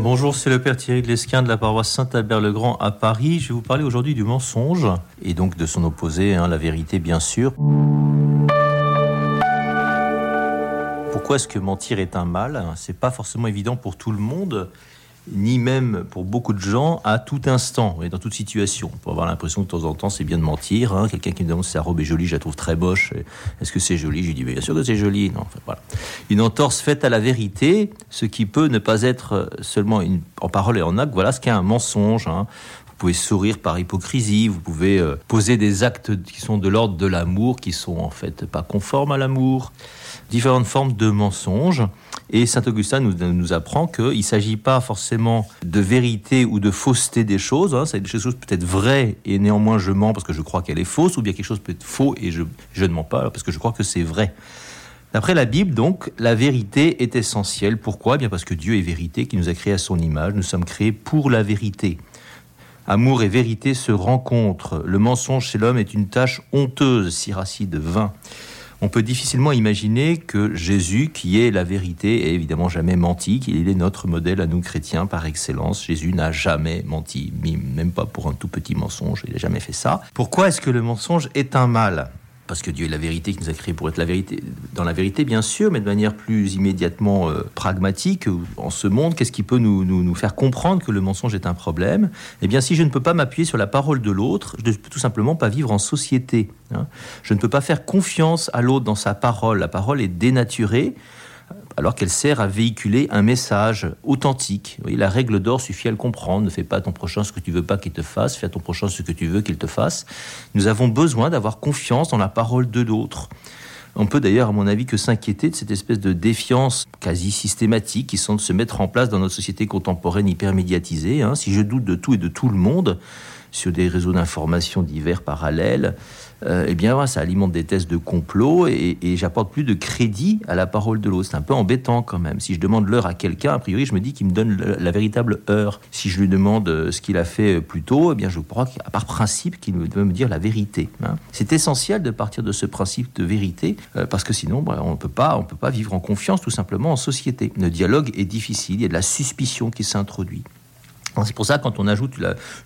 Bonjour, c'est le Père Thierry Glesquin de la paroisse Saint-Albert-le-Grand à Paris. Je vais vous parler aujourd'hui du mensonge et donc de son opposé, hein, la vérité bien sûr. Pourquoi est-ce que mentir est un mal? C'est pas forcément évident pour tout le monde ni même pour beaucoup de gens à tout instant et dans toute situation. On peut avoir l'impression de temps en temps c'est bien de mentir. Hein. Quelqu'un qui me demande si sa robe est jolie, je la trouve très moche. Est-ce que c'est joli? Je lui dis bien sûr que c'est joli. Non, voilà. Une entorse faite à la vérité, ce qui peut ne pas être seulement en parole et en acte. Voilà ce qu'est un mensonge. Hein. Vous pouvez sourire par hypocrisie, vous pouvez euh, poser des actes qui sont de l'ordre de l'amour, qui sont en fait pas conformes à l'amour. Différentes formes de mensonges. Et saint Augustin nous, nous apprend qu'il ne s'agit pas forcément de vérité ou de fausseté des choses. Hein. C'est des choses peut-être vraies et néanmoins je mens parce que je crois qu'elle est fausse, ou bien quelque chose peut être faux et je, je ne mens pas parce que je crois que c'est vrai. D'après la Bible, donc, la vérité est essentielle. Pourquoi? Eh Bien parce que Dieu est vérité, qui nous a créés à son image. Nous sommes créés pour la vérité. Amour et vérité se rencontrent. Le mensonge chez l'homme est une tâche honteuse, Siracide 20 on peut difficilement imaginer que Jésus, qui est la vérité, ait évidemment jamais menti, qu'il est notre modèle à nous chrétiens par excellence. Jésus n'a jamais menti, même pas pour un tout petit mensonge, il n'a jamais fait ça. Pourquoi est-ce que le mensonge est un mal? Parce que Dieu est la vérité qui nous a créés pour être la vérité, dans la vérité bien sûr, mais de manière plus immédiatement euh, pragmatique, en ce monde, qu'est-ce qui peut nous, nous, faire comprendre que le mensonge est un problème? Eh bien, si je ne peux pas m'appuyer sur la parole de l'autre, je ne peux tout simplement pas vivre en société. Hein. Je ne peux pas faire confiance à l'autre dans sa parole. La parole est dénaturée alors qu'elle sert à véhiculer un message authentique. la règle d'or suffit à le comprendre. Ne fais pas à ton prochain ce que tu veux pas qu'il te fasse, fais à ton prochain ce que tu veux qu'il te fasse. Nous avons besoin d'avoir confiance dans la parole de l'autre. On peut d'ailleurs, à mon avis, que s'inquiéter de cette espèce de défiance quasi systématique qui semble se mettre en place dans notre société contemporaine hyper médiatisée. Hein. Si je doute de tout et de tout le monde sur des réseaux d'information divers parallèles, euh, eh bien, ça alimente des tests de complot et, j'apporte plus de crédit à la parole de l'autre. C'est un peu embêtant quand même. Si je demande l'heure à quelqu'un, a priori, je me dis qu'il me donne la véritable heure. Si je lui demande euh, ce qu'il a fait euh, plus tôt, eh bien, je crois qu'à part principe, qu'il doit me dire la vérité. Hein. C'est essentiel de partir de ce principe de vérité parce que sinon, bah, on ne peut pas, on peut pas vivre en confiance tout simplement en société. Le dialogue est difficile. Il y a de la suspicion qui s'introduit. C'est pour ça, quand on ajoute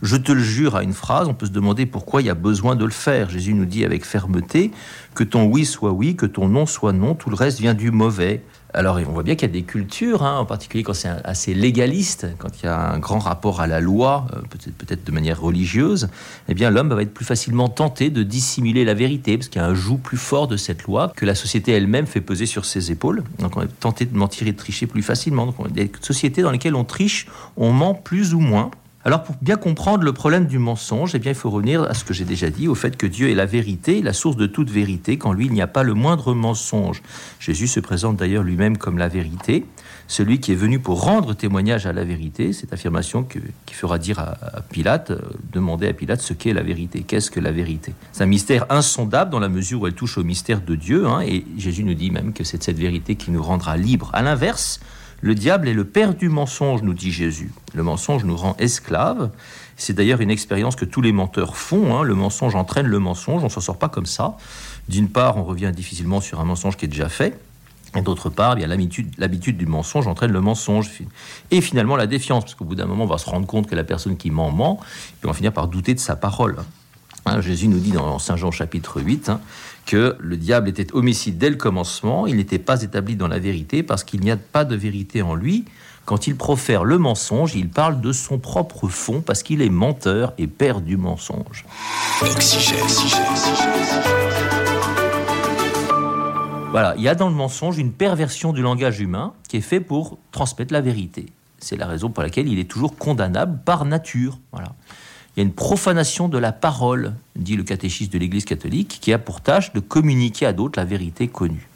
je te le jure à une phrase, on peut se demander pourquoi il y a besoin de le faire. Jésus nous dit avec fermeté que ton oui soit oui, que ton non soit non, tout le reste vient du mauvais. Alors on voit bien qu'il y a des cultures, hein, en particulier quand c'est assez légaliste, quand il y a un grand rapport à la loi, euh, peut-être peut de manière religieuse, eh bien l'homme va être plus facilement tenté de dissimuler la vérité, parce qu'il y a un joug plus fort de cette loi que la société elle-même fait peser sur ses épaules. Donc on est tenté de mentir et de tricher plus facilement. Donc on a des sociétés dans lesquelles on triche, on ment plus ou moins. Alors pour bien comprendre le problème du mensonge, eh bien, il faut revenir à ce que j'ai déjà dit, au fait que Dieu est la vérité, la source de toute vérité, qu'en lui il n'y a pas le moindre mensonge. Jésus se présente d'ailleurs lui-même comme la vérité, celui qui est venu pour rendre témoignage à la vérité, cette affirmation qui fera dire à, Pilate, euh, demander à Pilate ce qu'est la vérité, qu'est-ce que la vérité? C'est un mystère insondable dans la mesure où elle touche au mystère de Dieu, hein, et Jésus nous dit même que c'est cette vérité qui nous rendra libres. À l'inverse, le diable est le père du mensonge, nous dit Jésus. Le mensonge nous rend esclaves. C'est d'ailleurs une expérience que tous les menteurs font. Hein. Le mensonge entraîne le mensonge. On s'en sort pas comme ça. D'une part, on revient difficilement sur un mensonge qui est déjà fait. Et d'autre part, bien l'habitude du mensonge entraîne le mensonge. Et finalement, la défiance, parce qu'au bout d'un moment, on va se rendre compte que la personne qui ment ment, et on va finir par douter de sa parole. Hein, Jésus nous dit dans Saint Jean chapitre 8 hein, que le diable était homicide dès le commencement, il n'était pas établi dans la vérité parce qu'il n'y a pas de vérité en lui. Quand il profère le mensonge, il parle de son propre fond parce qu'il est menteur et père du mensonge. Voilà, il y a dans le mensonge une perversion du langage humain qui est fait pour transmettre la vérité. C'est la raison pour laquelle il est toujours condamnable par nature. Voilà. Il y a une profanation de la parole, dit le catéchisme de l'Église catholique, qui a pour tâche de communiquer à d'autres la vérité connue.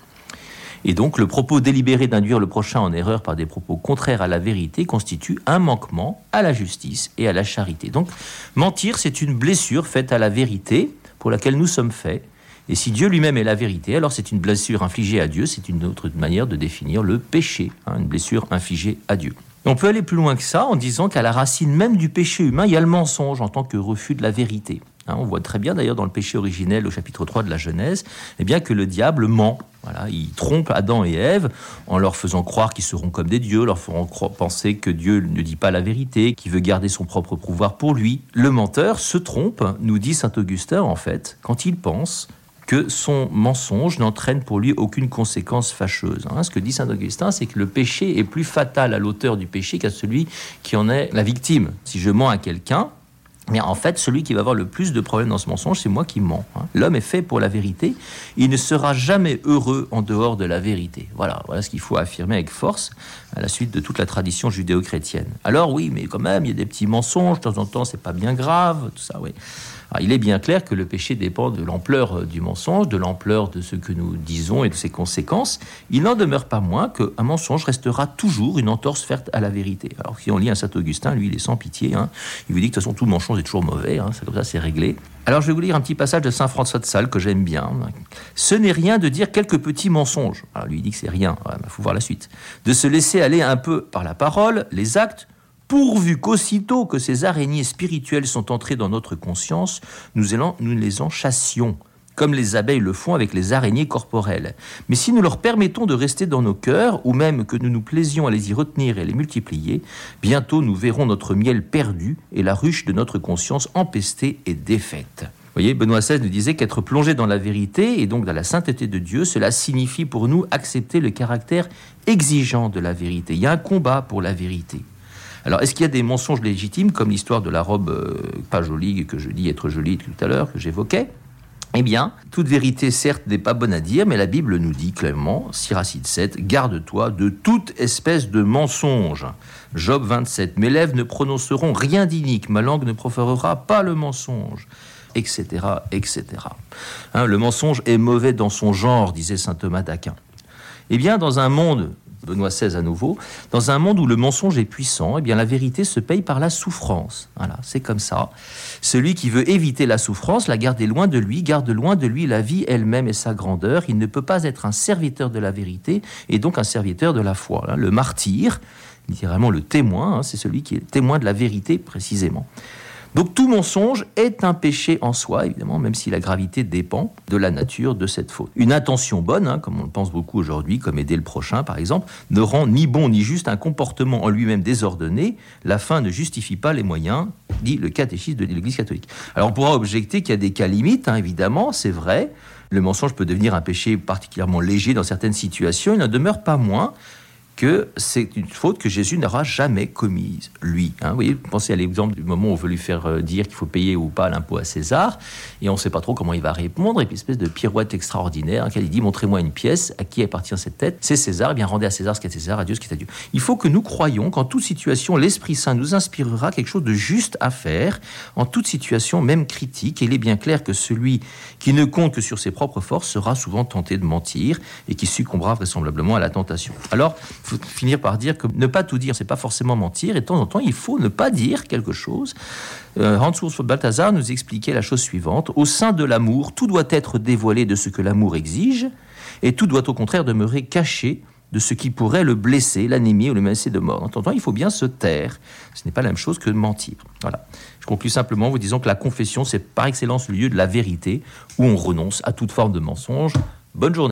Et donc le propos délibéré d'induire le prochain en erreur par des propos contraires à la vérité constitue un manquement à la justice et à la charité. Donc mentir, c'est une blessure faite à la vérité pour laquelle nous sommes faits. Et si Dieu lui-même est la vérité, alors c'est une blessure infligée à Dieu, c'est une autre manière de définir le péché, hein, une blessure infligée à Dieu. On peut aller plus loin que ça en disant qu'à la racine même du péché humain, il y a le mensonge en tant que refus de la vérité. Hein, on voit très bien d'ailleurs dans le péché originel au chapitre 3 de la Genèse, eh bien que le diable ment. Voilà, il trompe Adam et Ève en leur faisant croire qu'ils seront comme des dieux, leur faisant penser que Dieu ne dit pas la vérité, qu'il veut garder son propre pouvoir pour lui. Le menteur se trompe, nous dit saint Augustin en fait, quand il pense que son mensonge n'entraîne pour lui aucune conséquence fâcheuse. Hein. Ce que dit saint Augustin, c'est que le péché est plus fatal à l'auteur du péché qu'à celui qui en est la victime. Si je mens à quelqu'un, mais en fait, celui qui va avoir le plus de problèmes dans ce mensonge, c'est moi qui mens. Hein. L'homme est fait pour la vérité. Il ne sera jamais heureux en dehors de la vérité. Voilà, voilà ce qu'il faut affirmer avec force à la suite de toute la tradition judéo-chrétienne. Alors oui, mais quand même, il y a des petits mensonges de temps en temps. C'est pas bien grave, tout ça. Oui il est bien clair que le péché dépend de l'ampleur euh, du mensonge, de l'ampleur de ce que nous disons et de ses conséquences. Il n'en demeure pas moins qu'un mensonge restera toujours une entorse faite à la vérité. Alors si on lit un Saint Augustin, lui, il est sans pitié. Hein. Il vous dit que de toute façon, tout mensonge est toujours mauvais. Hein. C'est comme ça, c'est réglé. Alors je vais vous lire un petit passage de Saint François de Sales que j'aime bien. Ce n'est rien de dire quelques petits mensonges. Alors lui, il dit que c'est rien. Il faut voir la suite. De se laisser aller un peu par la parole, les actes, pourvu qu'aussitôt que ces araignées spirituelles sont entrées dans notre conscience, nous, nous les en chassions, comme les abeilles le font avec les araignées corporelles. Mais si nous leur permettons de rester dans nos cœurs, ou même que nous nous plaisions à les y retenir et les multiplier, bientôt nous verrons notre miel perdu et la ruche de notre conscience empestée et défaite. Vous voyez, Benoît XVI nous disait qu'être plongé dans la vérité et donc dans la sainteté de Dieu, cela signifie pour nous accepter le caractère exigeant de la vérité. Il y a un combat pour la vérité. Alors, est-ce qu'il y a des mensonges légitimes, comme l'histoire de la robe euh, pas jolie, que je dis être jolie tout à l'heure, que j'évoquais? Eh bien, toute vérité, certes, n'est pas bonne à dire, mais la Bible nous dit clairement, Siracide 7, garde-toi de toute espèce de mensonge. Job 27, mes lèvres ne prononceront rien d'inique, ma langue ne proférera pas le mensonge, etc., etc. Hein, le mensonge est mauvais dans son genre, disait saint Thomas d'Aquin. Eh bien, dans un monde Benoît XVI à nouveau, dans un monde où le mensonge est puissant, eh bien la vérité se paye par la souffrance. Voilà, c'est comme ça. Celui qui veut éviter la souffrance, la garder loin de lui, garde loin de lui la vie elle-même et sa grandeur. Il ne peut pas être un serviteur de la vérité et donc un serviteur de la foi. Le martyr, littéralement le témoin, hein, c'est celui qui est témoin de la vérité précisément. Donc tout mensonge est un péché en soi, évidemment, même si la gravité dépend de la nature de cette faute. Une intention bonne, hein, comme on le pense beaucoup aujourd'hui, comme aider le prochain par exemple, ne rend ni bon ni juste un comportement en lui-même désordonné. La fin ne justifie pas les moyens, dit le catéchisme de l'Église catholique. Alors on pourra objecter qu'il y a des cas limites, hein, évidemment, c'est vrai. Le mensonge peut devenir un péché particulièrement léger dans certaines situations, il n'en demeure pas moins que c'est une faute que Jésus n'aura jamais commise, lui. Hein. vous voyez, pensez à l'exemple du moment où on veut lui faire euh, dire qu'il faut payer ou pas l'impôt à César, et on ne sait pas trop comment il va répondre, et puis espèce de pirouette extraordinaire, hein, il dit, montrez-moi une pièce, à qui appartient cette tête? C'est César, eh bien rendez à César ce qui est César, à Dieu ce qui est à Dieu. Il faut que nous croyions qu'en toute situation, l'Esprit Saint nous inspirera quelque chose de juste à faire, en toute situation, même critique, et il est bien clair que celui qui ne compte que sur ses propres forces sera souvent tenté de mentir, et qui succombera vraisemblablement à la tentation. Alors, faut finir par dire que ne pas tout dire, c'est pas forcément mentir, et de temps en temps, il faut ne pas dire quelque chose. Euh, Hans Urs Balthasar nous expliquait la chose suivante au sein de l'amour, tout doit être dévoilé de ce que l'amour exige, et tout doit au contraire demeurer caché de ce qui pourrait le blesser, l'animer ou le menacer de mort. En temps, il faut bien se taire. Ce n'est pas la même chose que mentir. Voilà. Je conclue simplement en vous disant que la confession, c'est par excellence le lieu de la vérité, où on renonce à toute forme de mensonge. Bonne journée.